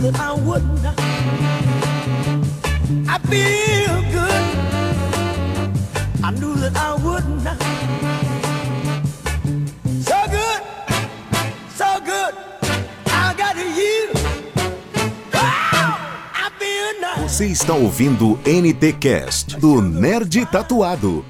that I wouldn't. I feel good. I knew that I wouldn't. So good, so good. I got you. Oh, I feel nice. Você está ouvindo NT Cast do Nerd Tatuado.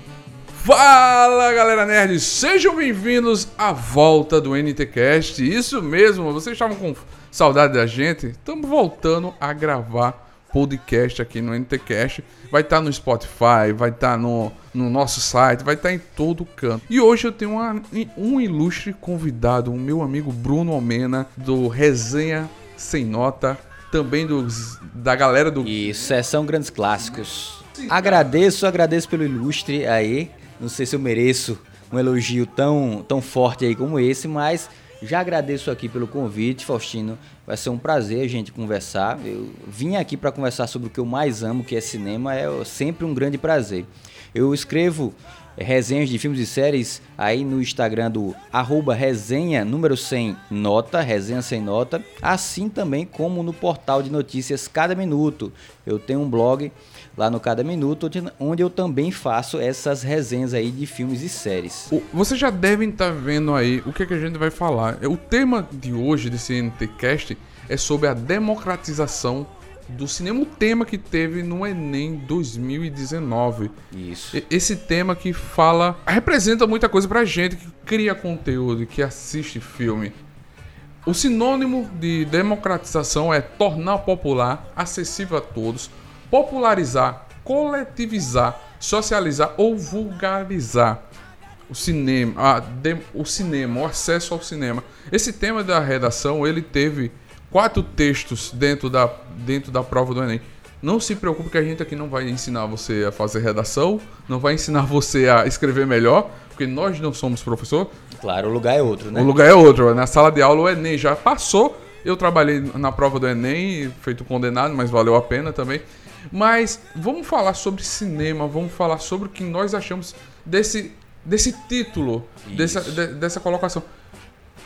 Fala galera nerd, sejam bem-vindos à volta do NTCast. Isso mesmo, vocês estavam com saudade da gente? Estamos voltando a gravar podcast aqui no NTCast. Vai estar no Spotify, vai estar no, no nosso site, vai estar em todo canto. E hoje eu tenho uma- um ilustre convidado, o meu amigo Bruno Almena, do Resenha Sem Nota, também dos, da galera do Isso, é, são grandes clássicos. Agradeço, agradeço pelo ilustre aí. Não sei se eu mereço um elogio tão, tão forte aí como esse, mas já agradeço aqui pelo convite, Faustino. Vai ser um prazer a gente conversar. Eu vim aqui para conversar sobre o que eu mais amo, que é cinema, é sempre um grande prazer. Eu escrevo eh, resenhas de filmes e séries aí no Instagram do arroba resenha número 100 nota, resenha sem nota, assim também como no portal de notícias Cada Minuto. Eu tenho um blog lá no Cada Minuto, onde- eu também faço essas resenhas aí de filmes e séries. Vocês já devem estar vendo aí o que, é que a gente vai falar. O tema de hoje desse NTCast é sobre a democratização do cinema, o tema que teve no Enem 2019. Isso. Esse tema que fala, representa muita coisa pra gente que cria conteúdo, que assiste filme. O sinônimo de democratização é tornar popular, acessível a todos, popularizar, coletivizar, socializar ou vulgarizar o cinema, a de- o cinema, o acesso ao cinema. Esse tema da redação, ele teve quatro textos dentro da, dentro da prova do Enem. Não se preocupe que a gente aqui não vai ensinar você a fazer redação, não vai ensinar você a escrever melhor, porque nós não somos professor, Claro, o lugar é outro, né? o lugar é outro. Na sala de aula o Enem já passou. Eu trabalhei na prova do Enem, feito condenado, mas valeu a pena também. Mas vamos falar sobre cinema, vamos falar sobre o que nós achamos desse, desse título, dessa, de- dessa colocação.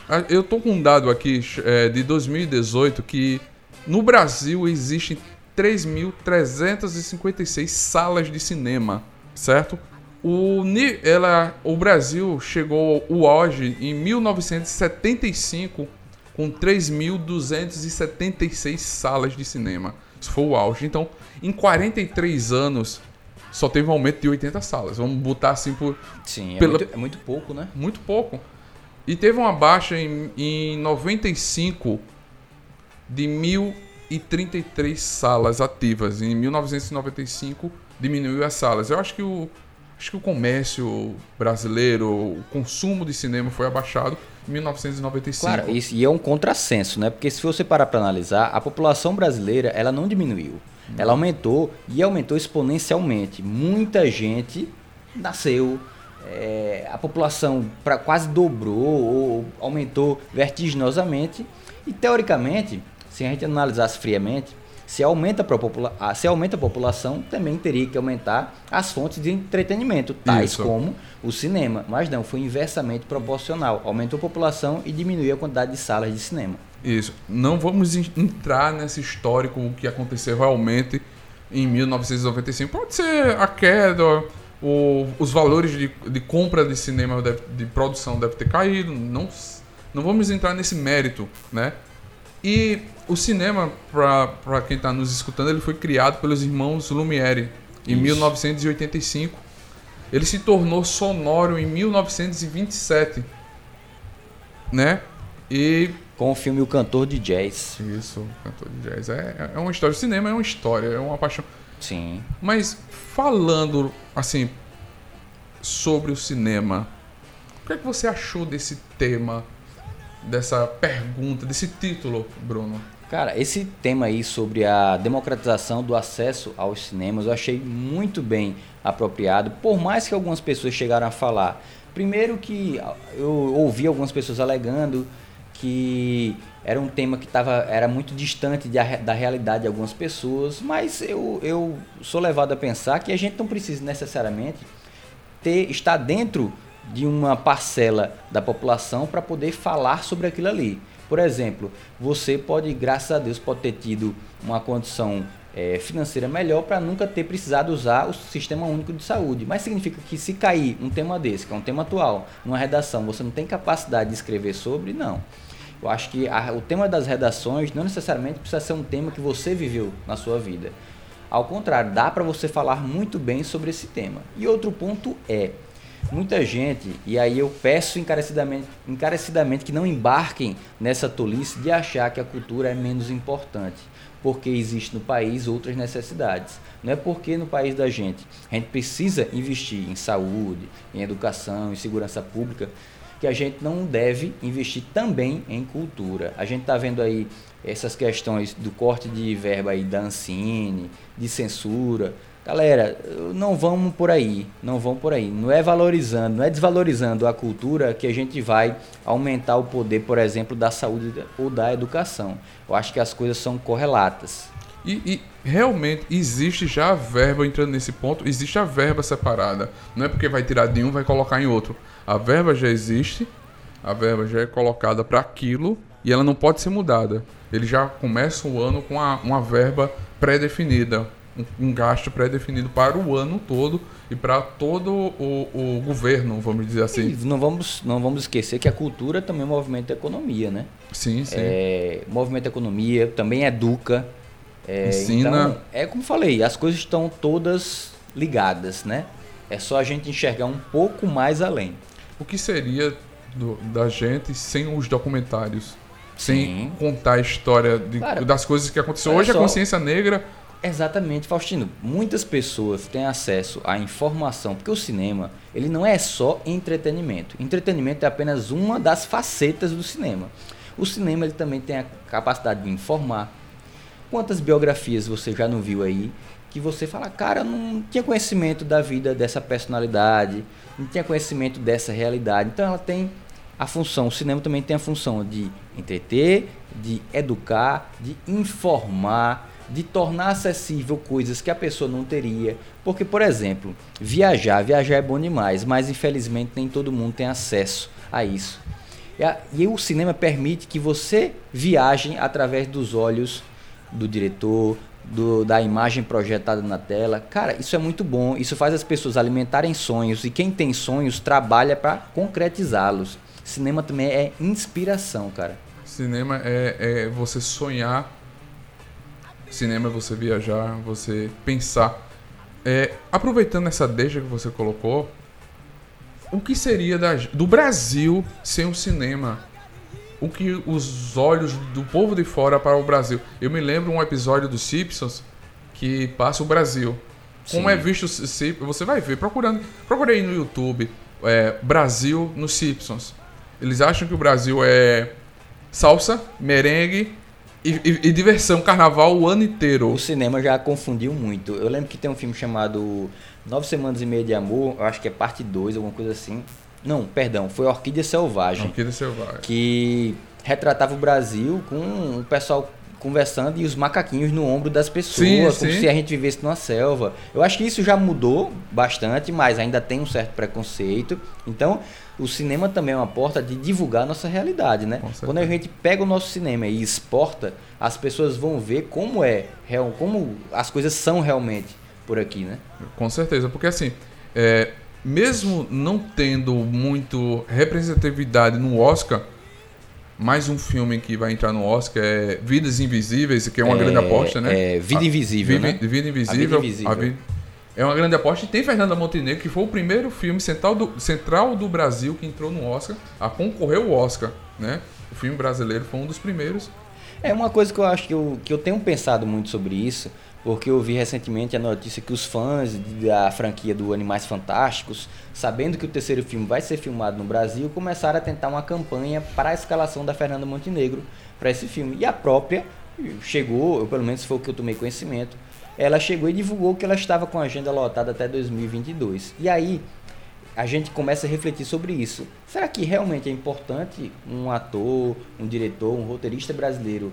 Ah, Eu tô com um dado aqui é, de 2018 que no Brasil existem 3.356 salas de cinema, certo? O, ela, o Brasil chegou o auge em 1975 com 3.276 salas de cinema. Isso foi o auge. Então, em 43 anos, só teve um aumento de 80 salas. Vamos botar assim por Sim, é, Pela- muito, é muito pouco, né? muito pouco. E teve uma baixa em, em 95 de 1.033 salas ativas. Em 1995 diminuiu as salas. Eu acho que o, acho que o comércio brasileiro, o consumo de cinema foi abaixado 1995. Claro, isso, e é um contrassenso, né? Porque se você parar para analisar, a população brasileira ela não diminuiu. Ela aumentou e aumentou exponencialmente. Muita gente nasceu, é, a população pra, quase dobrou ou aumentou vertiginosamente. E teoricamente, se a gente analisasse friamente, se aumenta, a popula- a- se aumenta a população, também teria que aumentar as fontes de entretenimento, tais Isso. como o cinema. Mas não, foi inversamente proporcional. Aumentou a população e diminuiu a quantidade de salas de cinema. Isso. Não vamos en- entrar nesse histórico o que aconteceu realmente em 1995. Pode ser a queda, o- os valores de, de compra de cinema, deve- de produção deve ter caído. Não, não vamos entrar nesse mérito, né? E o cinema, para quem está nos escutando, ele foi criado pelos irmãos Lumière em Isso. 1985. Ele se tornou sonoro em 1927, né? E Com o filme O Cantor de Jazz. isso, cantor de jazz. É, é uma história. O cinema é uma história, é uma paixão. Sim. Mas falando, assim, sobre o cinema, o que é que você achou desse tema, dessa pergunta, desse título, Bruno? Cara, esse tema aí sobre a democratização do acesso aos cinemas eu achei muito bem apropriado, por mais que algumas pessoas chegaram a falar. Primeiro que eu ouvi algumas pessoas alegando que era um tema que tava, era muito distante de da realidade de algumas pessoas, mas eu, eu sou levado a pensar que a gente não precisa necessariamente ter, estar dentro de uma parcela da população para poder falar sobre aquilo ali. Por exemplo, você pode, graças a Deus, pode ter tido uma condição é, financeira melhor para nunca ter precisado usar o Sistema Único de Saúde. Mas significa que se cair um tema desse, que é um tema atual, numa redação, você não tem capacidade de escrever sobre? Não. Eu acho que a, o tema das redações não necessariamente precisa ser um tema que você viveu na sua vida. Ao contrário, dá para você falar muito bem sobre esse tema. E outro ponto é, muita gente, e aí eu peço encarecidamente, encarecidamente que não embarquem nessa tolice de achar que a cultura é menos importante porque existe no país outras necessidades. Não é porque no país da gente a gente precisa investir em saúde, em educação, em segurança pública, que a gente não deve investir também em cultura. A gente está vendo aí essas questões do corte de verba aí da Ancine, de censura. Galera, não vamos por aí, não vão por aí. Não é valorizando, não é desvalorizando a cultura que a gente vai aumentar o poder, por exemplo, da saúde ou da educação. Eu acho que as coisas são correlatas. E, e, realmente existe já a verba, entrando nesse ponto, existe a verba separada. Não é porque vai tirar de um vai colocar em outro. A verba já existe, a verba já é colocada para aquilo e ela não pode ser mudada. Ele já começa o ano com a, uma verba pré-definida, um, um gasto pré-definido para o ano todo e para todo o, o, governo, vamos dizer assim. E não vamos, não vamos esquecer que a cultura também movimenta a economia, né? Sim, sim. É, movimenta a economia, também educa. É, Ensina. Então, é como falei, as coisas estão todas ligadas, né? É só a gente enxergar um pouco mais além. O que seria do, da gente sem os documentários? Sem Sim. contar a história de, das coisas que aconteceram. olha Hoje a só. consciência negra Exatamente, Faustino. Muitas pessoas têm acesso à informação, porque o cinema, ele não é só entretenimento. Entretenimento é apenas uma das facetas do cinema. O cinema ele também tem a capacidade de informar. Quantas biografias você já não viu aí que você fala, cara, eu não tinha conhecimento da vida dessa personalidade, não tinha conhecimento dessa realidade. Então ela tem a função, o cinema também tem a função de entreter, de educar, de informar, de tornar acessível coisas que a pessoa não teria. Porque, por exemplo, viajar, viajar é bom demais, mas infelizmente nem todo mundo tem acesso a isso. E, a- e o cinema permite que você viaje através dos olhos do diretor, do- da imagem projetada na tela. Cara, isso é muito bom. Isso faz as pessoas alimentarem sonhos e quem tem sonhos trabalha para concretizá-los. Cinema também é inspiração, cara. Cinema é, é você sonhar. Cinema é você viajar, você pensar. É, aproveitando essa deixa que você colocou, o que seria da- do Brasil sem o cinema? O que os olhos do povo de fora para o Brasil? Eu me lembro um episódio dos Simpsons que passa o Brasil. Como Sim. é visto Simpsons? Você vai ver procurando. Procurei no YouTube é, Brasil nos Simpsons. Eles acham que o Brasil é salsa, merengue e, e- e diversão, carnaval o ano inteiro. O cinema já confundiu muito. Eu lembro que tem um filme chamado Nove Semanas e Meia de Amor, eu acho que é parte 2, alguma coisa assim. Não, perdão, foi Orquídea Selvagem. Orquídea Selvagem. que retratava o Brasil com o pessoal conversando e os macaquinhos no ombro das pessoas, Sim, como sim. se a gente vivesse numa selva. Eu acho que isso já mudou bastante, mas ainda tem um certo preconceito. Então, o cinema também é uma porta de divulgar a nossa realidade, né? Quando a gente pega o nosso cinema e exporta, as pessoas vão ver como é, como as coisas são realmente por aqui, né? Com certeza, porque assim, é, mesmo não tendo muito representatividade no Oscar, mais um filme que vai entrar no Oscar é Vidas Invisíveis, que é uma É, grande aposta, né? é Vida A- Invisível, Vida, né? Vida A Invisível. Vida Invisível. a Vi- É uma grande aposta. E tem Fernanda Montenegro, que foi o primeiro filme central do, central do Brasil que entrou no Oscar, a concorrer ao Oscar, né? O filme brasileiro foi um dos primeiros. É uma coisa que eu acho que eu, que eu tenho pensado muito sobre isso, porque eu vi recentemente a notícia que os fãs da franquia do Animais Fantásticos, sabendo que o terceiro filme vai ser filmado no Brasil, começaram a tentar uma campanha para a escalação da Fernanda Montenegro para esse filme. E a própria chegou, ou pelo menos foi o que eu tomei conhecimento, ela chegou e divulgou que ela estava com a agenda lotada até 2022. E aí a gente começa a refletir sobre isso. Será que realmente é importante um ator, um diretor, um roteirista brasileiro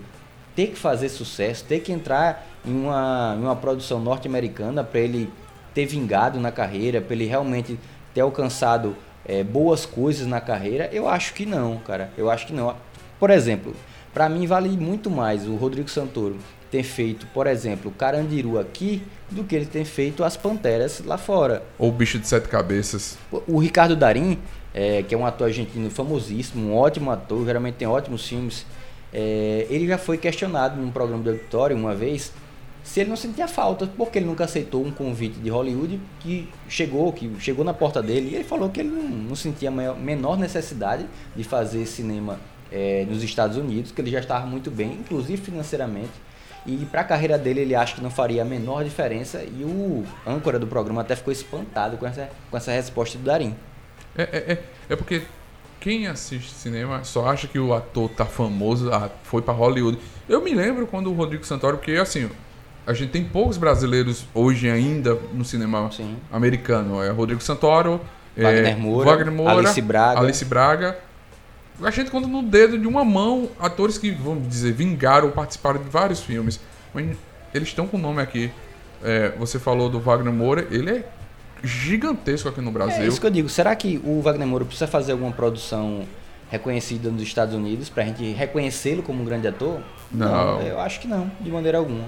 ter que fazer sucesso, ter que entrar em uma, em uma produção norte-americana para ele ter vingado na carreira, para ele realmente ter alcançado é, boas coisas na carreira? Eu acho que não, cara. Eu acho que não. Por exemplo, para mim vale muito mais o Rodrigo Santoro ter feito, por exemplo, o Carandiru aqui do que ele ter feito as Panteras lá fora. Ou o bicho de sete cabeças. O Ricardo Darim, é, que é um ator argentino famosíssimo, um ótimo ator, geralmente tem ótimos filmes, é, ele já foi questionado num programa de auditório uma vez se ele não sentia falta, porque ele nunca aceitou um convite de Hollywood que chegou, que chegou na porta dele e ele falou que ele não, não sentia a maior, menor necessidade de fazer cinema é, nos Estados Unidos, que ele já estava muito bem, inclusive financeiramente. E para a carreira dele ele acha que não faria a menor diferença e o âncora do programa até ficou espantado com essa, com essa resposta do Darim. É, é, é, é porque quem assiste cinema só acha que o ator tá famoso, ah, foi para Hollywood. Eu me lembro quando o Rodrigo Santoro, porque assim, a gente tem poucos brasileiros hoje ainda no cinema Sim. americano. É Rodrigo Santoro, Wagner é, Moura, Wagner Moura, Alice Braga. Alice Braga. A gente conta no dedo de uma mão atores que, vamos dizer, vingaram ou participaram de vários filmes. Mas eles estão com o nome aqui. É, você falou do Wagner Moura, ele é gigantesco aqui no Brasil. É isso que eu digo. Será que o Wagner Moura precisa fazer alguma produção reconhecida nos Estados Unidos pra gente reconhecê-lo como um grande ator? Não. eu acho que não, de maneira alguma.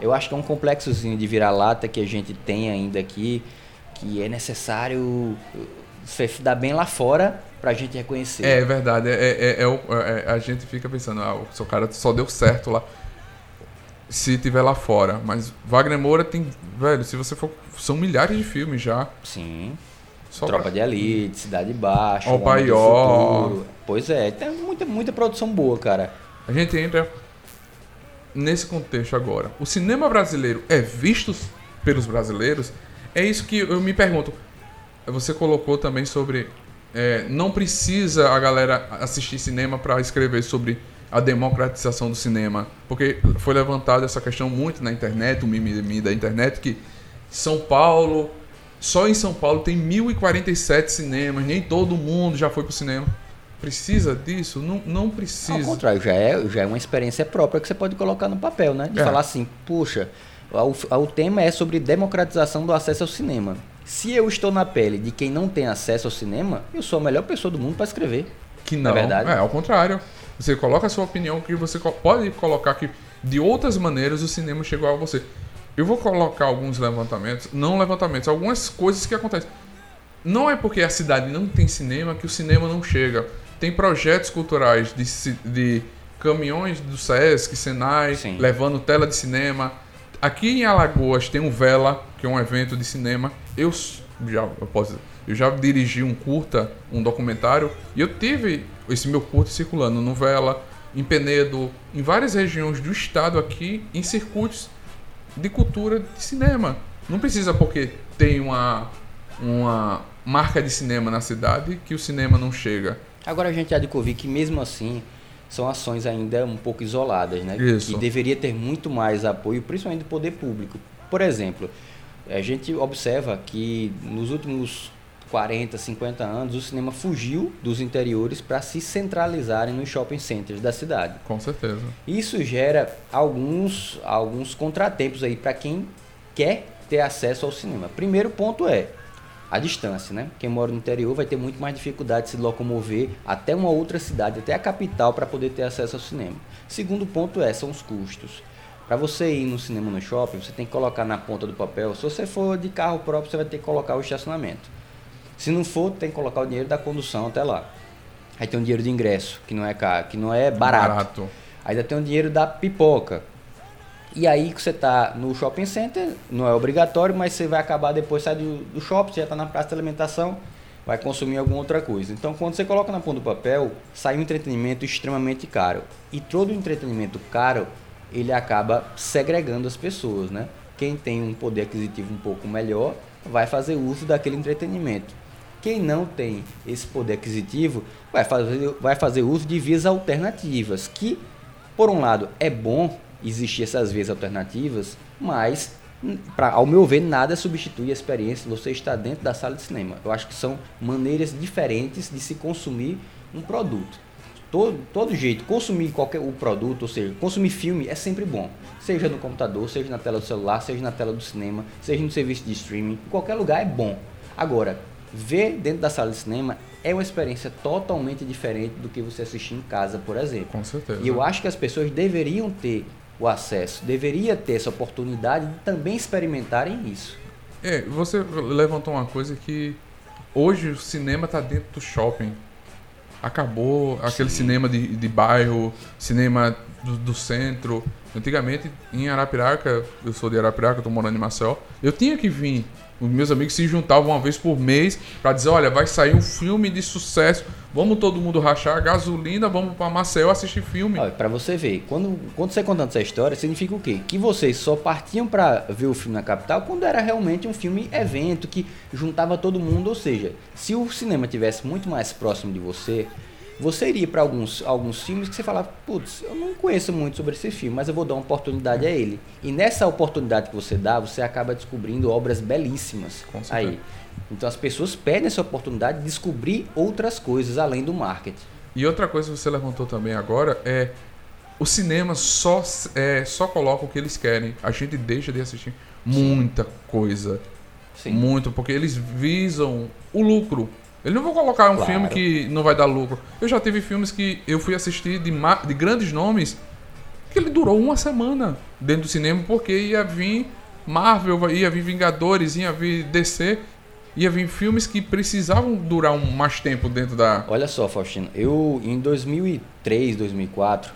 Eu acho que é um complexozinho de vira-lata que a gente tem ainda aqui, que é necessário se dar bem lá fora pra gente reconhecer. É verdade, é, é- é o- é- é- a gente fica pensando, ah, o seu cara só deu certo lá se tiver lá fora. Mas Wagner Moura tem, velho, se você for, são milhares de filmes já. Sim. Só Tropa pra- de Elite, Cidade Baixa, O Paió. Pois é, tem muita, muita produção boa, cara. A gente entra nesse contexto agora. O cinema brasileiro é visto pelos brasileiros? É isso que eu me pergunto. Você colocou também sobre. é, não precisa a galera assistir cinema para escrever sobre a democratização do cinema. Porque foi levantada essa questão muito na internet, o mimimi da internet, que São Paulo. Só em São Paulo tem 1047 cinemas, nem todo mundo já foi pro cinema. Precisa disso? Não, não Ao precisa. contrário, já é, já é uma experiência própria que você pode colocar no papel, né? De É. falar assim, puxa, o, o tema é sobre democratização do acesso ao cinema. Se eu estou na pele de quem não tem acesso ao cinema, eu sou a melhor pessoa do mundo para escrever. Que Não é verdade? É, ao contrário. Você coloca a sua opinião que você pode colocar que de outras maneiras o cinema chegou a você. Eu vou colocar alguns levantamentos, não levantamentos, algumas coisas que acontecem. Não é porque a cidade não tem cinema que o cinema não chega. Tem projetos culturais de, de caminhões do Sesc, Senai, Sim. levando tela de cinema. Aqui em Alagoas tem o Vela, que é um evento de cinema. Eu já, eu posso, eu já dirigi um curta, um documentário, e eu tive esse meu curta circulando no Vela, em Penedo, em várias regiões do estado aqui, em circuitos de cultura de cinema. Não precisa porque tem uma, uma marca de cinema na cidade que o cinema não chega. Agora a gente há de convir que mesmo assim são ações ainda um pouco isoladas, né? Isso. Que deveria ter muito mais apoio, principalmente do poder público. Por exemplo, a gente observa que nos últimos 40, 50 anos o cinema fugiu dos interiores para se centralizarem nos shopping centers da cidade. Com certeza. Isso gera alguns, alguns contratempos aí para quem quer ter acesso ao cinema. Primeiro ponto é a distância, né? Quem mora no interior vai ter muito mais dificuldade de se locomover até uma outra cidade, até a capital, para poder ter acesso ao cinema. Segundo ponto é, são os custos. Para você ir no cinema no shopping, você tem que colocar na ponta do papel. Se você for de carro próprio, você vai ter que colocar o estacionamento. Se não for, tem que colocar o dinheiro da condução até lá. Aí tem o dinheiro de ingresso, que não é caro, que não é barato. Ainda tem o dinheiro da pipoca. E aí que você tá no shopping center, não é obrigatório, mas você vai acabar depois, sai do, do shopping, você já tá na praça de alimentação, vai consumir alguma outra coisa. Então quando você coloca na ponta do papel, sai um entretenimento extremamente caro. E todo entretenimento caro, ele acaba segregando as pessoas, né? Quem tem um poder aquisitivo um pouco melhor, vai fazer uso daquele entretenimento. Quem não tem esse poder aquisitivo vai fazer, vai fazer uso de vias alternativas, que, por um lado, é bom existir essas vias alternativas, mas, pra, ao meu ver, nada substitui a experiência você estar dentro da sala de cinema. Eu acho que são maneiras diferentes de se consumir um produto. Todo, todo jeito, consumir qualquer o produto, ou seja, consumir filme é sempre bom. Seja no computador, seja na tela do celular, seja na tela do cinema, seja no serviço de streaming, em qualquer lugar é bom. Agora, ver dentro da sala de cinema é uma experiência totalmente diferente do que você assistir em casa, por exemplo. Com certeza. E eu acho que as pessoas deveriam ter o acesso, deveria ter essa oportunidade de também experimentarem isso. É, você levantou uma coisa que hoje o cinema tá dentro do shopping. Acabou aquele Sim. cinema de, de bairro, cinema do, do centro. Antigamente, em Arapiraca, eu sou de Arapiraca, tô morando em Maceió, eu tinha que vir. Os meus amigos se juntavam uma vez por mês pra dizer, olha, vai sair um filme de sucesso, vamos todo mundo rachar gasolina, vamos pra Maceió assistir filme. Pra você ver, quando, quando você contando essa história, significa o quê? Que vocês só partiam pra ver o filme na capital quando era realmente um filme evento que juntava todo mundo, ou seja, se o cinema tivesse muito mais próximo de você, você iria pra alguns, alguns filmes que você falava, putz, eu não conheço muito sobre esse filme, mas eu vou dar uma oportunidade a ele. E nessa oportunidade que você dá, você acaba descobrindo obras belíssimas aí. Então as pessoas perdem essa oportunidade de descobrir outras coisas além do marketing. E outra coisa que você levantou também agora é o cinema só é, só coloca o que eles querem. A gente deixa de assistir muita coisa. Sim. Muito, porque eles visam o lucro. Eles não vão colocar um Claro. filme que não vai dar lucro. Eu já tive filmes que eu fui assistir de, de grandes nomes que ele durou uma semana dentro do cinema porque ia vir Marvel, ia vir Vingadores, ia vir DC, ia vir filmes que precisavam durar um, mais tempo dentro da. Olha só, Faustino, eu em 2003, 2004,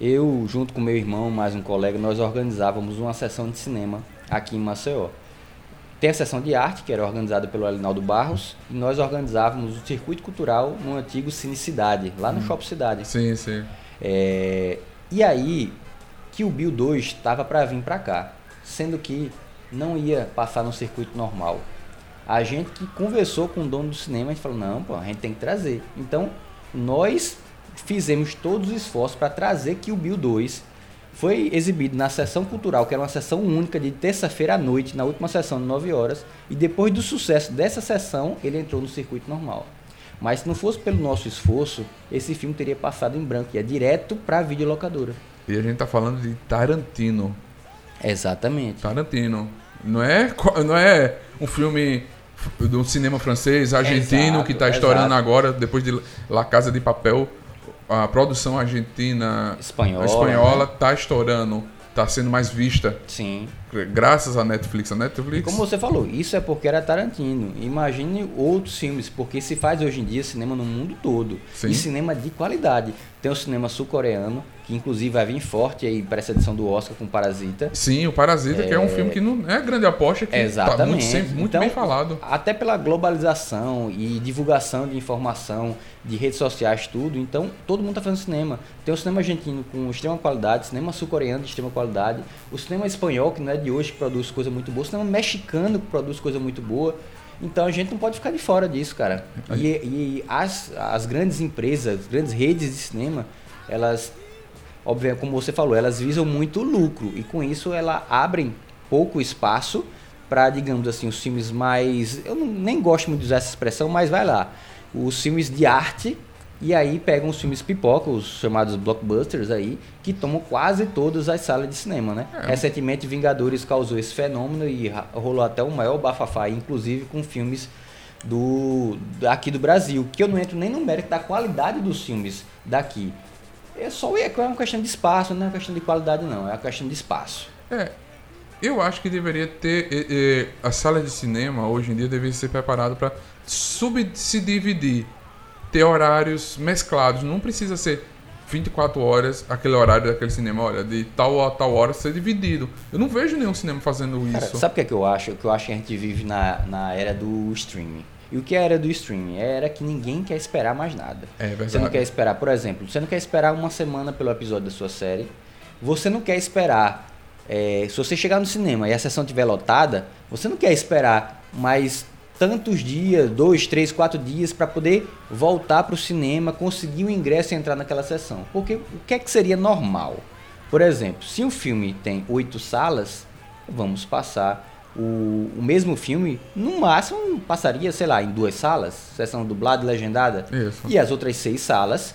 eu junto com meu irmão, mais um colega, nós organizávamos uma sessão de cinema aqui em Maceió. Tem a sessão de arte, que era organizada pelo Alinaldo Barros, e nós organizávamos o circuito cultural no antigo Cine Cidade, lá no Shopping Cidade. Sim, sim. É, e aí, que o Bill 2 estava para vir para cá, sendo que não ia passar no circuito normal. A gente que conversou com o dono do cinema, a gente falou: não, pô, a gente tem que trazer. Então, nós fizemos todos os esforços para trazer que o Bill 2 foi exibido na sessão cultural, que era uma sessão única de terça-feira à noite, na última sessão de 9 horas, e depois do sucesso dessa sessão, ele entrou no circuito normal. Mas se não fosse pelo nosso esforço, esse filme teria passado em branco, ia direto para a videolocadora. E a gente tá falando de Tarantino. Exatamente. Tarantino. Não é, não é um filme de um cinema francês, argentino, Exato, que tá estourando exato. agora, depois de La Casa de Papel. A produção argentina Espanhola, espanhola né? tá estourando, tá sendo mais vista. Sim. Graças à Netflix. A Netflix. E como você falou, isso é porque era Tarantino. Imagine outros filmes, porque se faz hoje em dia cinema no mundo todo. Sim. E cinema de qualidade. Tem o cinema sul-coreano, que inclusive vai vir forte aí para essa edição do Oscar com Parasita. Sim, o Parasita, que é um filme que não é grande aposta, que tá Exatamente. muito, sempre, muito Então, bem falado. Até pela globalização e divulgação de informação, de redes sociais, tudo. Então, todo mundo está fazendo cinema. Tem o cinema argentino com extrema qualidade, cinema sul-coreano de extrema qualidade, o cinema espanhol, que não é de hoje, que produz coisa muito boa, o cinema mexicano, que produz coisa muito boa. Então, a gente não pode ficar de fora disso, cara. E, e as, as grandes empresas, as grandes redes de cinema, elas obviamente, como você falou, elas visam muito lucro e com isso elas abrem pouco espaço para, digamos assim, os filmes mais. Eu não, nem gosto muito de usar essa expressão, mas vai lá. Os filmes de arte e aí pegam os filmes pipoca, os chamados blockbusters aí, que tomam quase todas as salas de cinema, né? É. Recentemente, Vingadores causou esse fenômeno e rolou até o maior bafafá, inclusive com filmes do daqui do Brasil, que eu não entro nem no mérito da qualidade dos filmes daqui. É só é uma questão de espaço, não é uma questão de qualidade não, é uma questão de espaço. É, eu acho que deveria ter. a sala de cinema hoje em dia deveria ser preparada para se dividir, ter horários mesclados. Não precisa ser 24 horas aquele horário daquele cinema, olha, de tal a tal hora ser dividido. Eu não vejo nenhum cinema fazendo Cara, isso. sabe o que é que eu acho? Que eu acho que a gente vive na, na era do streaming. E o que era do streaming? Era que ninguém quer esperar mais nada. É verdade. Você não quer esperar, por exemplo, você não quer esperar uma semana pelo episódio da sua série. Você não quer esperar. é, se você chegar no cinema e a sessão estiver lotada, você não quer esperar mais tantos dias, dois, três, quatro dias, para poder voltar para o cinema, conseguir o ingresso e entrar naquela sessão. Porque o que é que seria normal? Por exemplo, se um filme tem oito salas, vamos passar o, o mesmo filme, no máximo passaria, sei lá, em duas salas, sessão dublada e legendada. Isso. E as outras seis salas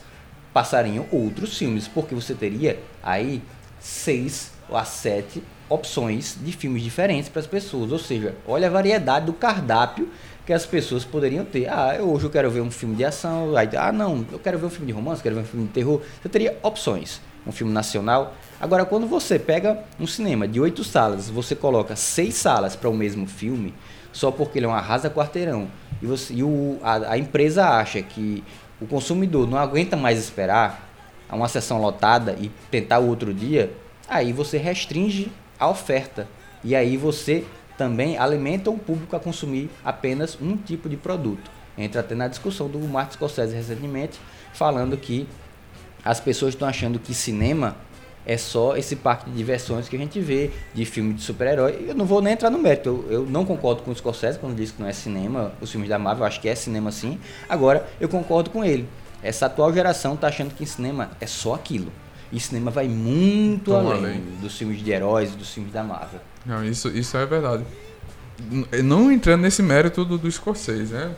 passariam outros filmes, porque você teria aí seis a sete opções de filmes diferentes para as pessoas. Ou seja, olha a variedade do cardápio que as pessoas poderiam ter. Ah, hoje eu quero ver um filme de ação. Ah, não, eu quero ver um filme de romance, quero ver um filme de terror. Você teria opções. Um filme nacional. Agora, quando você pega um cinema de oito salas, você coloca seis salas para o mesmo filme, só porque ele é um arrasa quarteirão, e, você, e o, a, a empresa acha que o consumidor não aguenta mais esperar uma sessão lotada e tentar outro dia, aí você restringe a oferta. E aí você também alimenta o público a consumir apenas um tipo de produto. Entra até na discussão do Martin Scorsese recentemente, falando que as pessoas estão achando que cinema é só esse parque de diversões que a gente vê de filme de super-herói. Eu não vou nem entrar no mérito, eu, eu, não concordo com o Scorsese quando diz que não é cinema, os filmes da Marvel, eu acho que é cinema sim. Agora, eu concordo com ele. Essa atual geração está achando que cinema é só aquilo. E cinema vai muito além, além, dos filmes de heróis, dos filmes da Marvel. Não, isso, isso é verdade. Não entrando nesse mérito do, do Scorsese, né?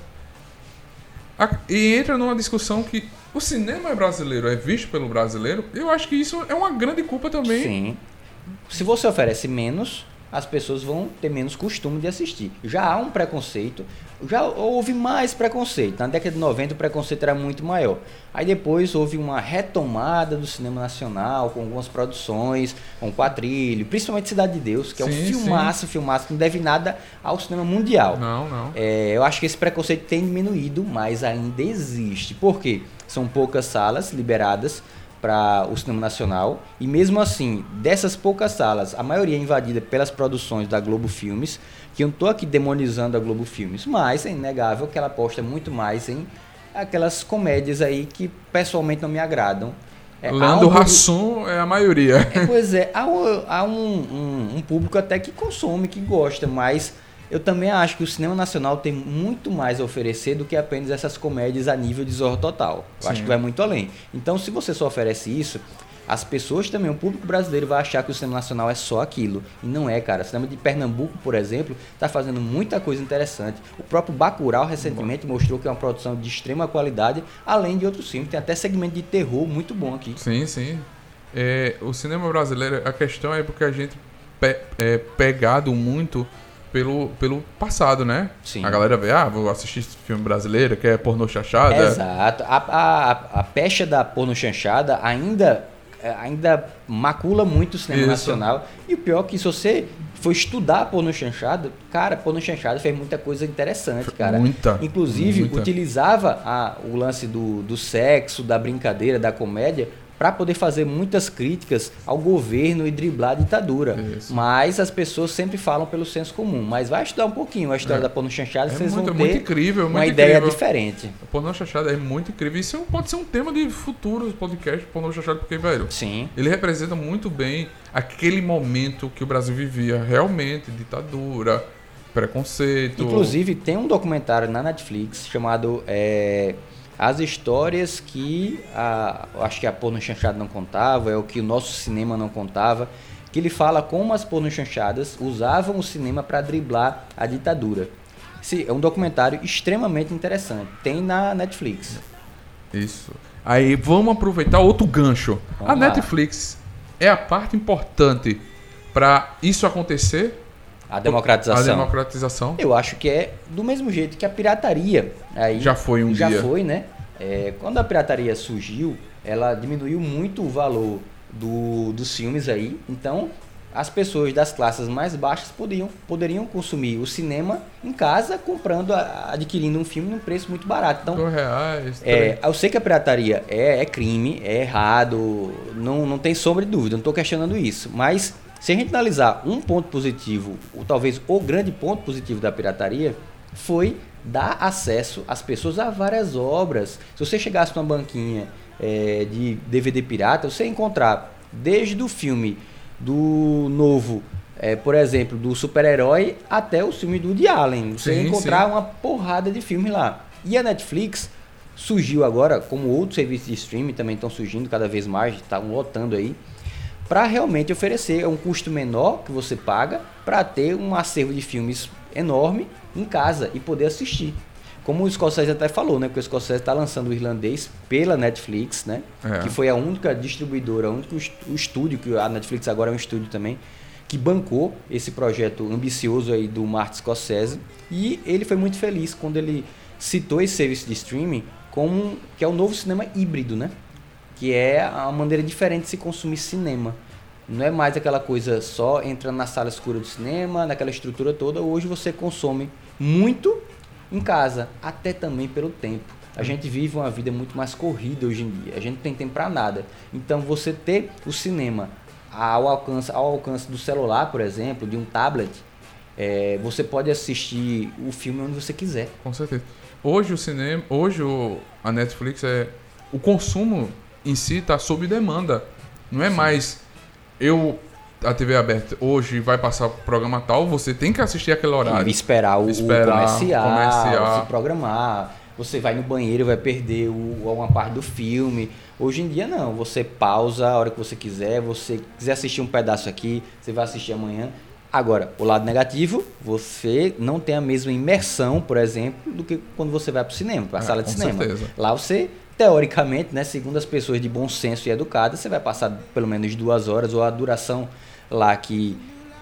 E entra numa discussão que o cinema brasileiro é visto pelo brasileiro. Eu acho que isso é uma grande culpa também. Sim. Se você oferece menos, as pessoas vão ter menos costume de assistir. Já há um preconceito, já houve mais preconceito. Na década de 90 o preconceito era muito maior. Aí depois houve uma retomada do cinema nacional, com algumas produções, com Quatrilho, principalmente Cidade de Deus, que sim, é um filmaço, sim. filmaço que não deve nada ao cinema mundial. Não, não. É, eu acho que esse preconceito tem diminuído, mas ainda existe. Por quê? São poucas salas liberadas para o cinema nacional. E mesmo assim, dessas poucas salas, a maioria é invadida pelas produções da Globo Filmes, que eu não estou aqui demonizando a Globo Filmes, mas é inegável que ela aposta muito mais em aquelas comédias aí que pessoalmente não me agradam. É, Lando um Hassum é a maioria. É, pois é, há, há um, um, um público até que consome, que gosta, mas eu também acho que o cinema nacional tem muito mais a oferecer do que apenas essas comédias a nível de Zorro Total. Eu Sim. acho que vai muito além. Então, se você só oferece isso, as pessoas também, o público brasileiro vai achar que o cinema nacional é só aquilo. E não é, cara. O cinema de Pernambuco, por exemplo, está fazendo muita coisa interessante. O próprio Bacurau recentemente bom. mostrou que é uma produção de extrema qualidade, além de outros filmes. Tem até segmento de terror muito bom aqui. Sim, sim. É, o cinema brasileiro, a questão é porque a gente pe é pegado muito pelo, pelo passado, né? Sim. A galera vê, ah, vou assistir filme brasileiro, que é pornô chanchada. Exato. A, a, a pecha da pornô chanchada ainda, ainda macula muito o cinema Isso. nacional. E o pior é que se você for estudar pornô chanchada, cara, pornô chanchada fez muita coisa interessante, cara. Muita. Inclusive, muita. utilizava a, o lance do, do sexo, da brincadeira, da comédia para poder fazer muitas críticas ao governo e driblar a ditadura. Isso. Mas as pessoas sempre falam pelo senso comum. Mas vai estudar um pouquinho a história é. da porno chanchada, é vocês muito, vão ter muito incrível, muito uma incrível. ideia diferente. A porno chanchada é muito incrível. Isso pode ser um tema de futuros podcasts, porno chanchada, porque, velho, Sim. ele representa muito bem aquele momento que o Brasil vivia, realmente, ditadura, preconceito. Inclusive, tem um documentário na Netflix chamado... É as histórias que a, acho que a porno chanchada não contava, é o que o nosso cinema não contava, que ele fala como as porno chanchadas usavam o cinema para driblar a ditadura. Esse é um documentário extremamente interessante, tem na Netflix. Isso. Aí vamos aproveitar outro gancho. Vamos a lá. Netflix é a parte importante para isso acontecer? A democratização. A democratização. Eu acho que é do mesmo jeito que a pirataria. Aí já foi um já dia. Já foi, né? É, quando a pirataria surgiu, ela diminuiu muito o valor do, dos filmes aí. Então, as pessoas das classes mais baixas poderiam, poderiam consumir o cinema em casa, comprando, adquirindo um filme num preço muito barato. Então, reais. É, eu sei que a pirataria é, é crime, é errado, não, não tem sombra de dúvida, não estou questionando isso. Mas se a gente analisar um ponto positivo, ou talvez o grande ponto positivo da pirataria, foi dar acesso às pessoas a várias obras. Se você chegasse numa banquinha é, de DVD pirata, você ia encontrar desde o filme do novo, é, por exemplo, do super-herói, até o filme do Woody Allen. Você sim, ia encontrar sim. uma porrada de filmes lá. E a Netflix surgiu agora, como outros serviços de streaming também estão surgindo cada vez mais, estão lotando aí para realmente oferecer um custo menor que você paga para ter um acervo de filmes enorme em casa e poder assistir. Como o Scorsese até falou, né? Porque o Scorsese está lançando o irlandês pela Netflix, né? É. Que foi a única distribuidora, o único estúdio, que a Netflix agora é um estúdio também, que bancou esse projeto ambicioso aí do Martin Scorsese. E ele foi muito feliz quando ele citou esse serviço de streaming como que é o novo cinema híbrido, né? Que é a maneira diferente de se consumir cinema. Não é mais aquela coisa só entrando na sala escura do cinema, naquela estrutura toda. Hoje você consome muito em casa, até também pelo tempo. A gente vive uma vida muito mais corrida hoje em dia. A gente não tem tempo para nada. Então você ter o cinema ao alcance, ao alcance do celular, por exemplo, de um tablet, é, você pode assistir o filme onde você quiser. Com certeza. Hoje o cinema, hoje o, a Netflix é o consumo em si está sob demanda. Não é mais eu a TV aberta hoje vai passar o programa tal, você tem que assistir aquele horário. E esperar o, Esperar o comercial, comercial. se programar. Você vai no banheiro, vai perder o, uma parte do filme. Hoje em dia não, você pausa a hora que você quiser, você quiser assistir um pedaço aqui, você vai assistir amanhã. Agora, o lado negativo, você não tem a mesma imersão, por exemplo, do que quando você vai para o cinema, para a É, sala de cinema. certeza. Lá você, teoricamente, né, segundo as pessoas de bom senso e educadas, você vai passar pelo menos duas horas ou a duração lá que,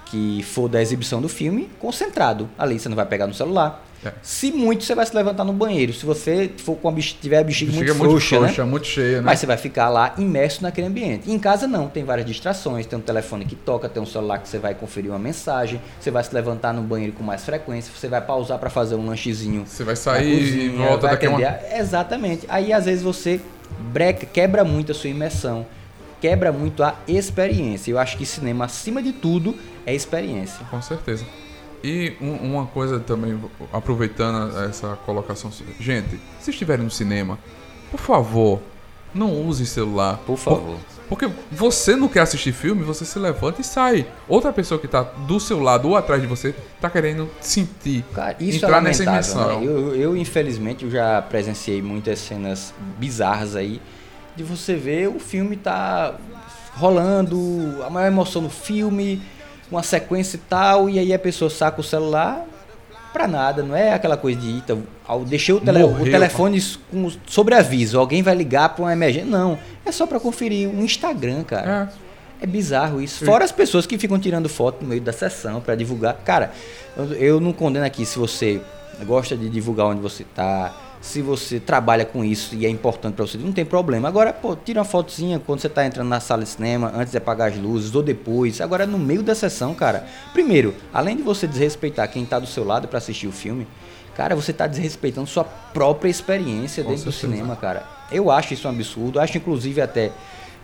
que for da exibição do filme, concentrado. Ali você não vai pegar no celular. É. Se muito, você vai se levantar no banheiro. Se você for com a bexiga, tiver a bexiga, Chega muito frouxa, né? frouxa, muito cheia, né? Mas você vai ficar lá imerso naquele ambiente. E em casa não, tem várias distrações, tem um telefone que toca, tem um celular que você vai conferir uma mensagem, você vai se levantar no banheiro com mais frequência, você vai pausar para fazer um lanchezinho. Você vai sair e cozinha, volta vai daqui a uma... Exatamente. Aí às vezes você breca, quebra muito a sua imersão, quebra muito a experiência. Eu acho que cinema, acima de tudo, é experiência. Com certeza. E um- uma coisa também, aproveitando essa colocação. Gente, se estiverem no cinema, por favor, não use celular. Por favor. Porque você não quer assistir filme, você se levanta e sai. Outra pessoa que tá do seu lado ou atrás de você tá querendo sentir. Cara, isso entrar é nessa imersão. né? eu, eu, infelizmente, eu já presenciei muitas cenas bizarras aí de você ver o filme tá rolando, a maior emoção no filme, uma sequência e tal, e aí a pessoa saca o celular pra nada, não é aquela coisa de "Eita, ao- deixei o, tele, o Morreu. telefone com sobreaviso, alguém vai ligar pra uma emergência. Não, é só pra conferir um Instagram, cara. É. É bizarro isso. Fora as pessoas que ficam tirando foto no meio da sessão pra divulgar. Cara, eu, eu não condeno aqui se você gosta de divulgar onde você tá, se você trabalha com isso e é importante pra você, não tem problema. Agora, pô, tira uma fotozinha quando você tá entrando na sala de cinema, antes de apagar as luzes ou depois. Agora, no meio da sessão, cara, primeiro, além de você desrespeitar quem tá do seu lado pra assistir o filme, cara, você tá desrespeitando sua própria experiência dentro do cinema, cara. Eu acho isso um absurdo, acho inclusive até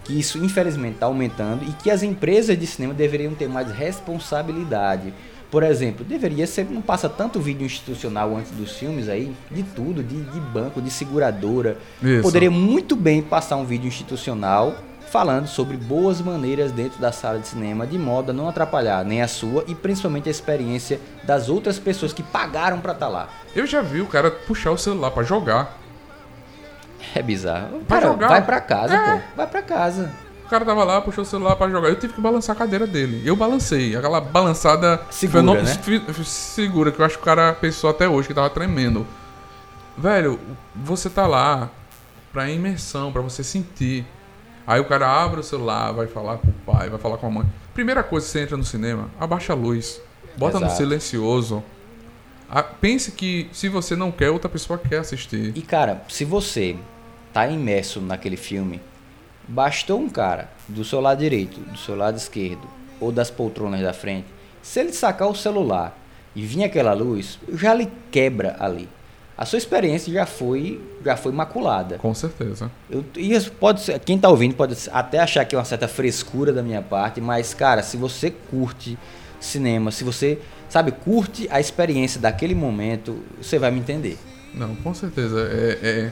que isso infelizmente está aumentando e que as empresas de cinema deveriam ter mais responsabilidade. Por exemplo, deveria ser, não passa tanto vídeo institucional antes dos filmes aí, de tudo, de, de banco, de seguradora. Isso. Poderia muito bem passar um vídeo institucional falando sobre boas maneiras dentro da sala de cinema, de modo a não atrapalhar nem a sua e principalmente a experiência das outras pessoas que pagaram para estar lá. Eu já vi o cara puxar o celular pra jogar. É bizarro. Pra Cara, jogar? vai para casa, É. pô. Vai para casa. O cara tava lá, puxou o celular pra jogar. Eu tive que balançar a cadeira dele. Eu balancei. Aquela balançada Segura, né? segura, que eu acho que o cara pensou até hoje que tava tremendo. Velho, você tá lá pra imersão, pra você sentir. Aí o cara abre o celular, vai falar com o pai, vai falar com a mãe. Primeira coisa que você entra no cinema, abaixa a luz. Bota no Exato. silencioso. Ah, pense que se você não quer, outra pessoa quer assistir. E cara, se você tá imerso naquele filme, bastou um cara do seu lado direito, do seu lado esquerdo ou das poltronas da frente, se ele sacar o celular e vir aquela luz, já lhe quebra ali. A sua experiência já foi já foi maculada. Com certeza. Eu, isso pode ser, quem tá ouvindo pode até achar que é uma certa frescura da minha parte, mas cara, se você curte cinema, se você, sabe, curte a experiência daquele momento, você vai me entender. Não, com certeza. É, é-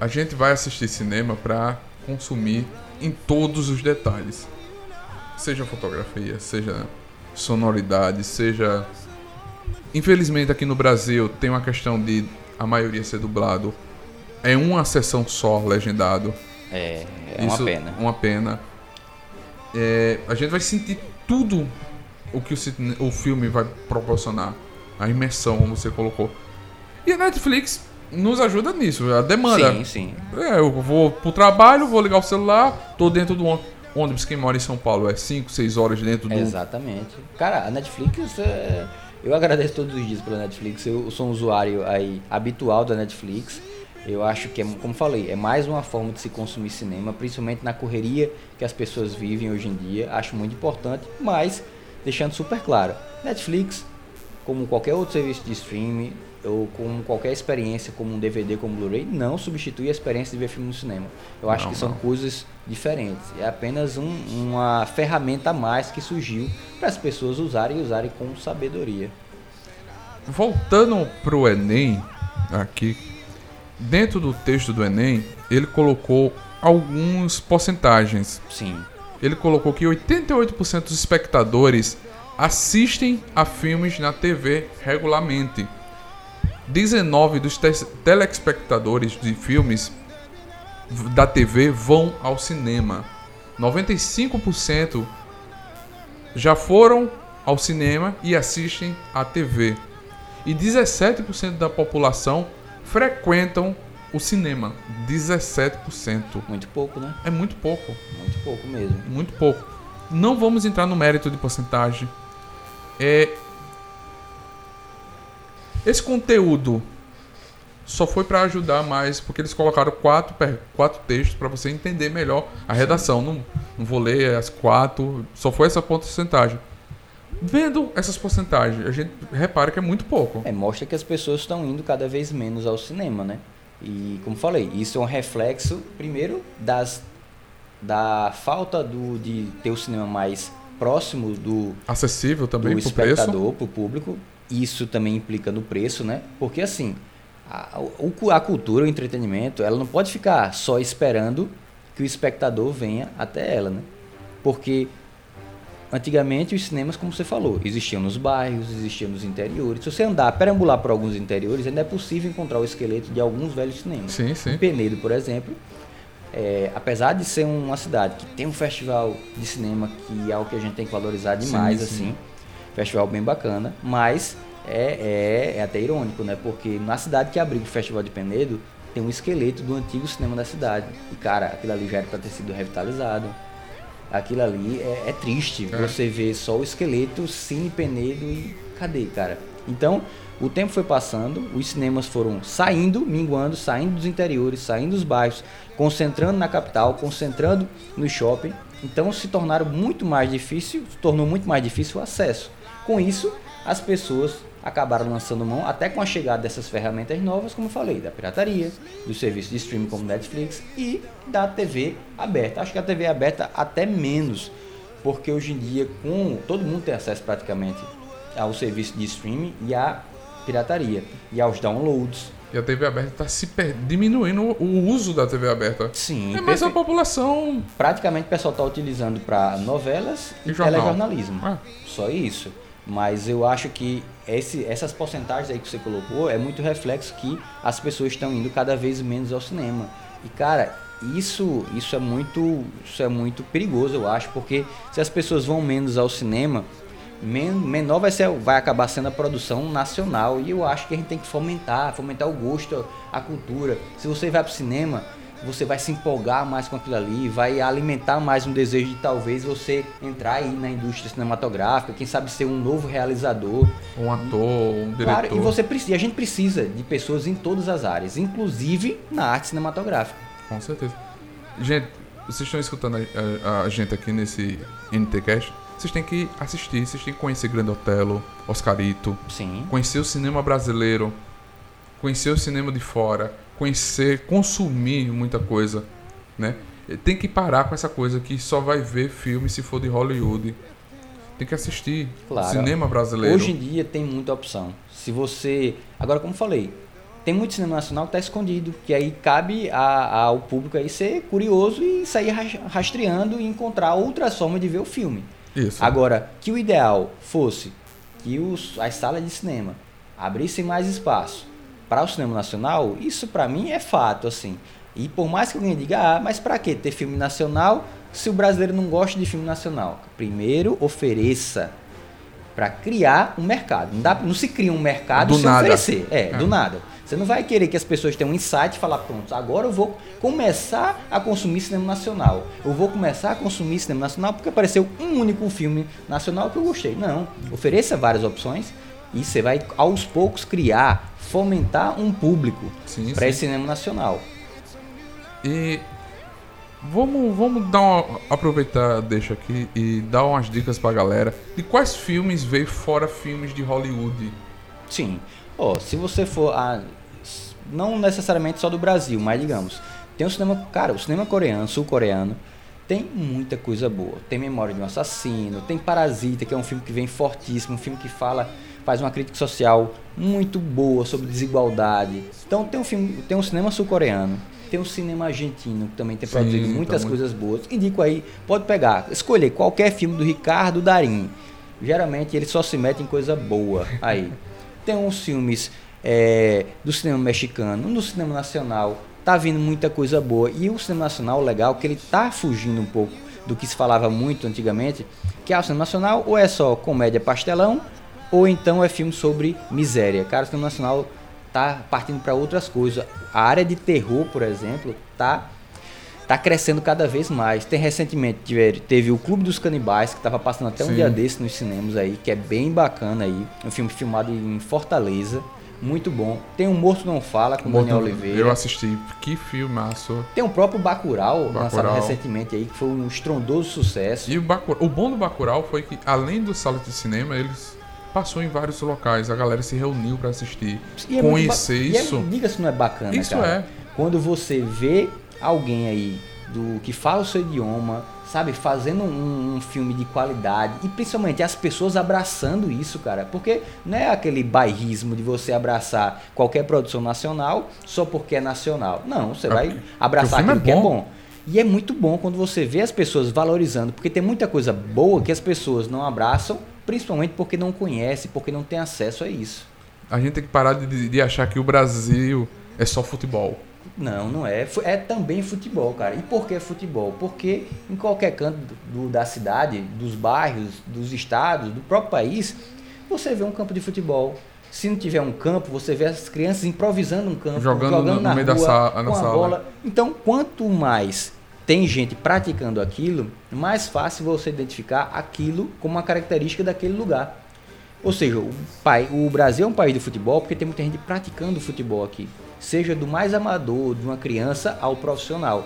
A gente vai assistir cinema pra consumir em todos os detalhes. Seja fotografia, seja sonoridade, seja. Infelizmente aqui no Brasil tem uma questão de a maioria ser dublado. É uma sessão só legendado. É, é uma Isso- pena. Uma pena. É, a gente vai sentir tudo o que o, o filme vai proporcionar. A imersão, como você colocou. E a Netflix nos ajuda nisso, a demanda. Sim, sim. É, eu vou pro trabalho, vou ligar o celular, tô dentro de uma ônibus, quem mora em São Paulo, é 5, 6 horas dentro do. Exatamente. Cara, a Netflix, é... eu agradeço todos os dias pela Netflix. Eu sou um usuário aí habitual da Netflix. Eu acho que, é, como falei, é mais uma forma de se consumir cinema, principalmente na correria que as pessoas vivem hoje em dia. Acho muito importante, mas deixando super claro: Netflix, como qualquer outro serviço de streaming, ou com qualquer experiência, como um DVD, como um Blu-ray, não substitui a experiência de ver filme no cinema. Eu acho Não, que são não. coisas diferentes. É apenas um- uma ferramenta a mais que surgiu para as pessoas usarem e usarem com sabedoria. Voltando pro Enem, aqui, dentro do texto do Enem, ele colocou algumas porcentagens. Sim. Ele colocou que 88% dos espectadores assistem a filmes na TV regularmente. 19 dos te- telespectadores de filmes da TV vão ao cinema. 95% já foram ao cinema e assistem à TV. E 17% da população frequentam o cinema. 17%. Muito pouco, né? É muito pouco. Muito pouco mesmo. Muito pouco. Não vamos entrar no mérito de porcentagem. É... Esse conteúdo só foi para ajudar mais, porque eles colocaram quatro, quatro textos para você entender melhor a redação. Não, não vou ler as quatro, só foi essa porcentagem. Vendo essas porcentagens, a gente repara que é muito pouco. É, mostra que as pessoas estão indo cada vez menos ao cinema, né? E como falei, isso é um reflexo, primeiro, das, da falta do, de ter o cinema mais próximo do, Acessível também do espectador, para o público. Isso também implica no preço, né? Porque assim, a, a cultura, o entretenimento, ela não pode ficar só esperando que o espectador venha até ela, né? Porque antigamente os cinemas, como você falou, existiam nos bairros, existiam nos interiores. Se você andar, perambular por alguns interiores, ainda é possível encontrar o esqueleto de alguns velhos cinemas. Sim, Em sim. Penedo, por exemplo, é, apesar de ser uma cidade que tem um festival de cinema que é algo que a gente tem que valorizar demais, sim. assim, festival bem bacana, mas é, é, é até irônico, né? Porque na cidade que abriga o festival de Penedo tem um esqueleto do antigo cinema da cidade. E cara, aquilo ali já era para ter sido revitalizado. Aquilo ali é, é triste. É. Você vê só o esqueleto, Cine Penedo e cadê, cara? Então, o tempo foi passando, os cinemas foram saindo, minguando, saindo dos interiores, saindo dos bairros, concentrando na capital, concentrando no shopping. Então, se tornaram muito mais difícil, se tornou muito mais difícil o acesso. Com isso, as pessoas acabaram lançando mão, até com a chegada dessas ferramentas novas, como eu falei, da pirataria, do serviço de streaming como Netflix e da TV aberta. Acho que a TV aberta até menos, porque hoje em dia com todo mundo tem acesso praticamente ao serviço de streaming e à pirataria e aos downloads. E a TV aberta está se per- diminuindo o uso da TV aberta. Sim, É mais a população. praticamente o pessoal está utilizando para novelas e, E jornal. telejornalismo. Ah. Só isso. Mas eu acho que esse, essas porcentagens aí que você colocou é muito reflexo que as pessoas estão indo cada vez menos ao cinema. E cara, isso, isso é muito, isso é muito perigoso, eu acho, porque se as pessoas vão menos ao cinema, men- menor vai, ser, vai acabar sendo a produção nacional. E eu acho que a gente tem que fomentar, fomentar o gosto, a cultura. Se você vai pro cinema, você vai se empolgar mais com aquilo ali, vai alimentar mais um desejo de talvez você entrar aí na indústria cinematográfica, quem sabe ser um novo realizador. Um ator, um diretor. Claro, e você precisa, a gente precisa de pessoas em todas as áreas, inclusive na arte cinematográfica. Com certeza. Gente, vocês estão escutando a, a- a gente aqui nesse NTCast. Vocês têm que assistir, vocês têm que conhecer Grande Otelo, Oscarito, Sim. conhecer o cinema brasileiro, conhecer o cinema de fora, conhecer, consumir muita coisa, né? Tem que parar com essa coisa que só vai ver filme se for de Hollywood. Tem que assistir Claro. cinema brasileiro. Hoje em dia tem muita opção. Se você. Agora, como falei, tem muito cinema nacional que está escondido, que aí cabe a- ao público aí ser curioso e sair ras- rastreando e encontrar outras formas de ver o filme. Isso. Agora, que o ideal fosse que os, as salas de cinema abrissem mais espaço para o cinema nacional, isso para mim é fato, assim. E por mais que alguém diga, ah, mas para que ter filme nacional se o brasileiro não gosta de filme nacional? Primeiro, ofereça. para criar um mercado. Não, dá, não se cria um mercado Do sem nada. oferecer. É, É. do nada. Você não vai querer que as pessoas tenham um insight e falar, pronto, agora eu vou começar a consumir cinema nacional. Eu vou começar a consumir cinema nacional porque apareceu um único filme nacional que eu gostei. Não. Ofereça várias opções e você vai aos poucos criar, fomentar um público para esse cinema nacional. E vamos, vamos dar uma, aproveitar, deixa aqui e dar umas dicas pra galera de quais filmes veio fora filmes de Hollywood. Sim. Ó, se você for a, não necessariamente só do Brasil, mas digamos, tem o cinema, cara, o cinema coreano, sul-coreano, tem muita coisa boa. Tem Memória de um Assassino, tem Parasita, que é um filme que vem fortíssimo, um filme que fala, faz uma crítica social muito boa sobre desigualdade. Então tem um filme, tem um cinema sul-coreano, tem um cinema argentino que também tem Sim, produzido tá muitas muito- coisas boas. Indico aí, pode pegar, escolher qualquer filme do Ricardo Darim. Geralmente ele só se mete em coisa boa aí. Tem uns filmes é, do cinema mexicano, do cinema nacional, tá vindo muita coisa boa. E o cinema nacional, legal, que ele tá fugindo um pouco do que se falava muito antigamente, que é o cinema nacional ou é só comédia pastelão, ou então é filme sobre miséria. Cara, o cinema nacional tá partindo para outras coisas. A área de terror, por exemplo, tá tá crescendo cada vez mais. Tem recentemente teve, teve o Clube dos Canibais, que estava passando até um Sim. dia desse nos cinemas aí, que é bem bacana aí. Um filme filmado em Fortaleza, muito bom. Tem o Morto Não Fala, com Daniel Oliveira. Eu assisti. Que filmaço. Tem o próprio Bacurau, lançado Bacurau. recentemente aí, que foi um estrondoso sucesso. E o, Bacurau, o bom do Bacurau foi que, além do sala de cinema, eles passou em vários locais. A galera se reuniu pra assistir. E é Conhecer é- isso. diga se não é bacana, Isso cara. é. Quando você vê alguém aí do que fala o seu idioma, sabe, fazendo um, um filme de qualidade e principalmente as pessoas abraçando isso, cara, porque não é aquele bairrismo de você abraçar qualquer produção nacional só porque é nacional. Não, você É vai abraçar o aquilo filme que é é bom. E é muito bom quando você vê as pessoas valorizando, porque tem muita coisa boa que as pessoas não abraçam, principalmente porque não conhecem, porque não tem acesso a isso. A gente tem que parar de, de achar que o Brasil é só futebol. Não, não é. É também futebol, cara. E por que futebol? Porque em qualquer canto do- da cidade, dos bairros, dos estados, do próprio país, você vê um campo de futebol. Se não tiver um campo, você vê as crianças improvisando um campo, Jogando no- no na meio da rua, sa- na com a sala. bola. Então, quanto mais tem gente praticando aquilo, mais fácil você identificar aquilo como uma característica daquele lugar. Ou seja, o, pai, o Brasil é um país de futebol porque tem muita gente praticando futebol aqui. Seja do mais amador, de uma criança ao profissional.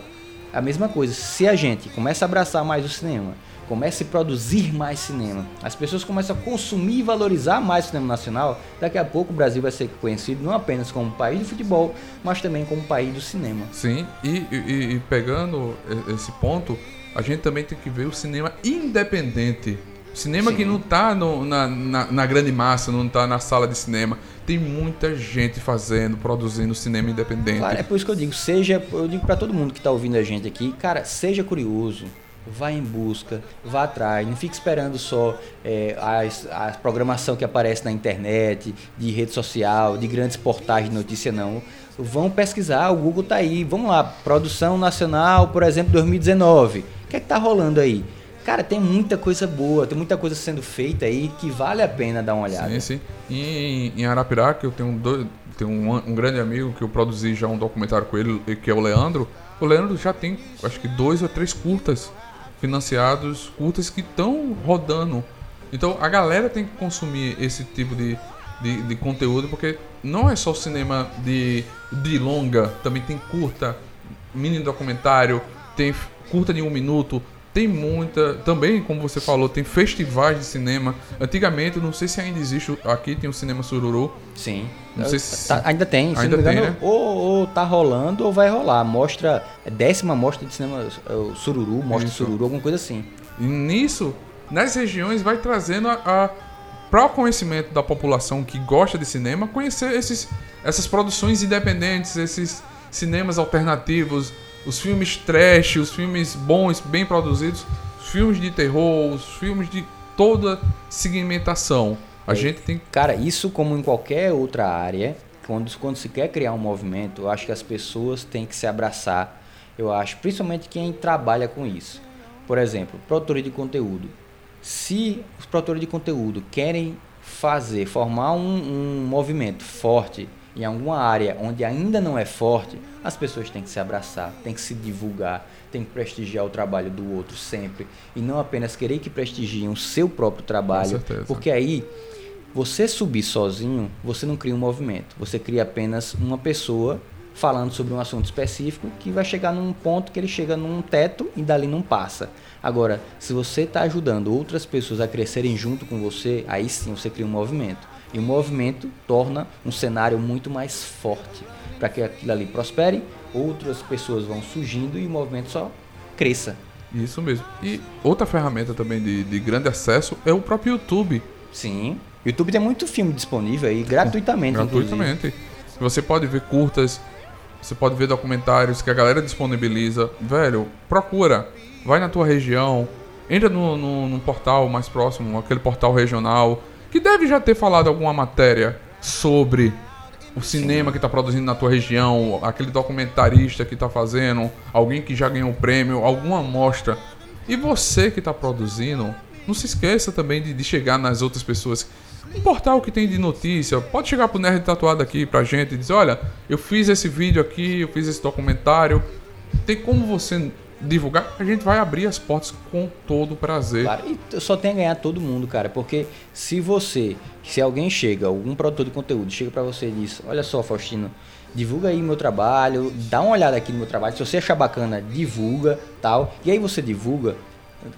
A mesma coisa, se a gente começa a abraçar mais o cinema, começa a produzir mais cinema, as pessoas começam a consumir e valorizar mais o cinema nacional, daqui a pouco o Brasil vai ser conhecido não apenas como país de futebol, mas também como país do cinema. Sim, e, e- e pegando esse ponto, a gente também tem que ver o cinema independente. Cinema Sim. que não tá no- na, na, na grande massa, não tá na sala de cinema. Tem muita gente fazendo, produzindo cinema independente. Claro, é por isso que eu digo, seja, eu digo pra todo mundo que tá ouvindo a gente aqui, cara, seja curioso, vá em busca, vá atrás, não fique esperando só é, as, a programação que aparece na internet, de rede social, de grandes portais de notícia, não. Vão pesquisar, o Google tá aí, vamos lá, produção nacional, por exemplo, 2019. O que é que tá rolando aí? Cara, tem muita coisa boa, tem muita coisa sendo feita aí que vale a pena dar uma olhada. Sim, sim. E em, em Arapiraca, eu tenho, dois, tenho um, um grande amigo que eu produzi já um documentário com ele, que é o Leandro. O Leandro já tem, acho que dois ou três curtas financiados, curtas que estão rodando. Então a galera tem que consumir esse tipo de, de, de conteúdo, porque não é só cinema de, de longa, também tem curta, mini documentário, tem curta de um minuto, tem muita. Também, como você falou, tem festivais de cinema. Antigamente, não sei se ainda existe, aqui tem o Cinema Sururu. Sim. Não sei se- Tá- ainda tem, se Ainda engano, tem, né? ou, ou tá rolando ou vai rolar. Mostra, é décima mostra de cinema é, Sururu, mostra Isso. Sururu, alguma coisa assim. E nisso, nas regiões, vai trazendo a, a para o conhecimento da população que gosta de cinema, conhecer esses, essas produções independentes, esses cinemas alternativos, os filmes trash, os filmes bons, bem produzidos, os filmes de terror, os filmes de toda segmentação. A É. gente tem Cara, isso como em qualquer outra área, quando, quando se quer criar um movimento, eu acho que as pessoas têm que se abraçar. Eu acho, principalmente quem trabalha com isso. Por exemplo, produtor de conteúdo. Se os produtores de conteúdo querem fazer, formar um, um movimento forte em alguma área onde ainda não é forte, as pessoas têm que se abraçar, têm que se divulgar, têm que prestigiar o trabalho do outro sempre e não apenas querer que prestigiem o seu próprio trabalho, certeza. porque aí você subir sozinho, você não cria um movimento, você cria apenas uma pessoa falando sobre um assunto específico que vai chegar num ponto que ele chega num teto e dali não passa. Agora, se você está ajudando outras pessoas a crescerem junto com você, aí sim você cria um movimento. E o movimento torna um cenário muito mais forte para que aquilo ali prospere, outras pessoas vão surgindo e o movimento só cresça. Isso mesmo. E outra ferramenta também de, de grande acesso é o próprio YouTube. Sim. YouTube tem muito filme disponível aí gratuitamente, inclusive. gratuitamente. Você pode ver curtas, você pode ver documentários que a galera disponibiliza. Velho, procura. Vai na tua região. Entra no, no, num portal mais próximo, aquele portal regional, que deve já ter falado alguma matéria sobre o cinema que está produzindo na tua região, aquele documentarista que está fazendo, alguém que já ganhou o prêmio, alguma amostra. E você que está produzindo, não se esqueça também de, de chegar nas outras pessoas. Um portal que tem de notícia, pode chegar pro Nerd Tatuado aqui pra gente e dizer, olha, eu fiz esse vídeo aqui, eu fiz esse documentário. Tem como você divulgar? A gente vai abrir as portas com todo prazer. Claro, e só tem a ganhar todo mundo, cara, porque se você, se alguém chega, algum produtor de conteúdo chega pra você e diz, olha só, Faustino, divulga aí meu trabalho, dá uma olhada aqui no meu trabalho, se você achar bacana, divulga, tal. E aí você divulga,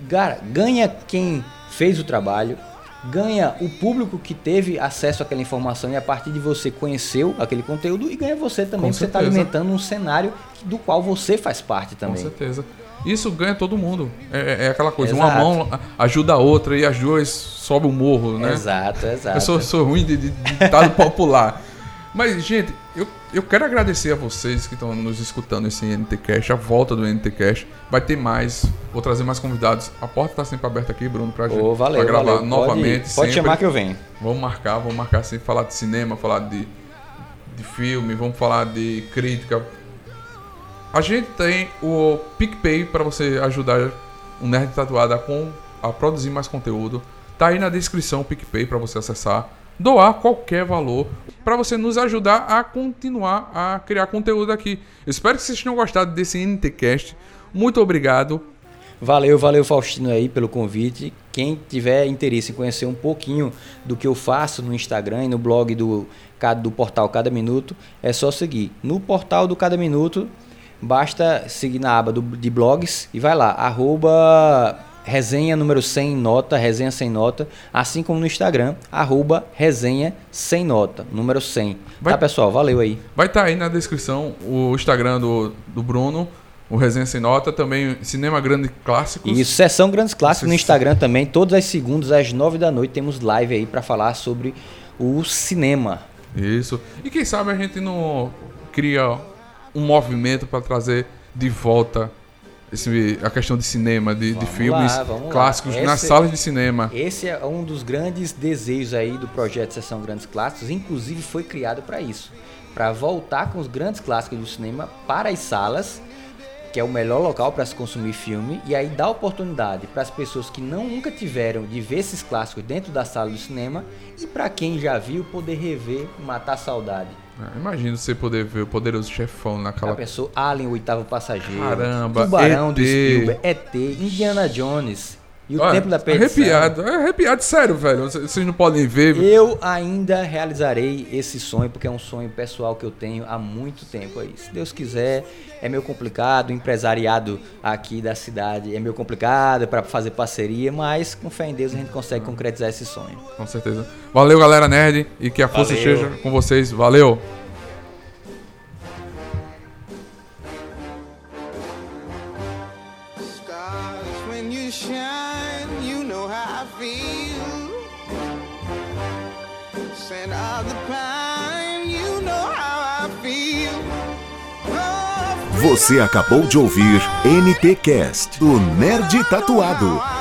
cara, ganha quem fez o trabalho, ganha o público que teve acesso àquela informação e a partir de você conheceu aquele conteúdo e ganha você também, Com você está alimentando um cenário do qual você faz parte Com também. certeza. Isso ganha todo mundo. É, é aquela coisa, uma Exato. mão ajuda a outra e as duas sobem o morro, né? Exato, exato. Eu sou, sou ruim de, de ditado popular. Mas, gente, eu, eu quero agradecer a vocês que estão nos escutando esse NTCast, a volta do NTCast. Vai ter mais, vou trazer mais convidados. A porta está sempre aberta aqui, Bruno, pra, gente, Ô, valeu, pra gravar valeu. novamente. Pode, pode chamar que eu venho. Vamos marcar, vamos marcar sempre, falar de cinema, falar de, de filme, vamos falar de crítica. A gente tem o PicPay para você ajudar o Nerd Tatuado a, com, a produzir mais conteúdo. Tá aí na descrição o PicPay para você acessar. Doar qualquer valor para você nos ajudar a continuar a criar conteúdo aqui. Espero que vocês tenham gostado desse NTCast. Muito obrigado. Valeu, valeu Faustino aí pelo convite. Quem tiver interesse em conhecer um pouquinho do que eu faço no Instagram e no blog do, do portal Cada Minuto, é só seguir. No portal do Cada Minuto, basta seguir na aba do, de blogs e vai lá, arroba resenha número 100 nota, resenha sem nota, assim como no Instagram, arroba resenha sem nota, número 100. Vai- Tá pessoal, valeu aí. Vai estar aí na descrição o Instagram do, do Bruno, o Resenha Sem Nota, também Cinema Grande Clássicos. Isso, sessão Grandes Clássicos no. Instagram também. Todas as segundas, às nove da noite, temos live aí pra falar sobre o cinema. Isso. E quem sabe a gente não cria um movimento para trazer de volta esse, a questão de cinema, de, de filmes lá, clássicos nas Esse- salas de cinema. Esse é um dos grandes desejos aí do projeto Sessão Grandes Clássicos. Inclusive foi criado para isso. Para voltar com os grandes clássicos do cinema para as salas, que é o melhor local para se consumir filme, e aí dar oportunidade para as pessoas que não nunca tiveram de ver esses clássicos dentro da sala do cinema e para quem já viu poder rever, matar a saudade. É, Imagina você poder ver o poderoso chefão Já naquela. pensou Alien, o oitavo passageiro, Caramba, Tubarão do ET. Spielberg, ET, Indiana Jones e o Olha, Templo da Perdição. Arrepiado, é arrepiado, sério, velho. Vocês vocês não podem ver. Eu ainda realizarei esse sonho, porque é um sonho pessoal que eu tenho há muito tempo aí. Se Deus quiser, é meio complicado, o empresariado aqui da cidade é meio complicado para fazer parceria, mas com fé em Deus a gente consegue concretizar esse sonho. Com certeza. Valeu, galera nerd. E que a força Valeu. esteja com vocês. Valeu. Você acabou de ouvir NTcast do Nerd Tatuado.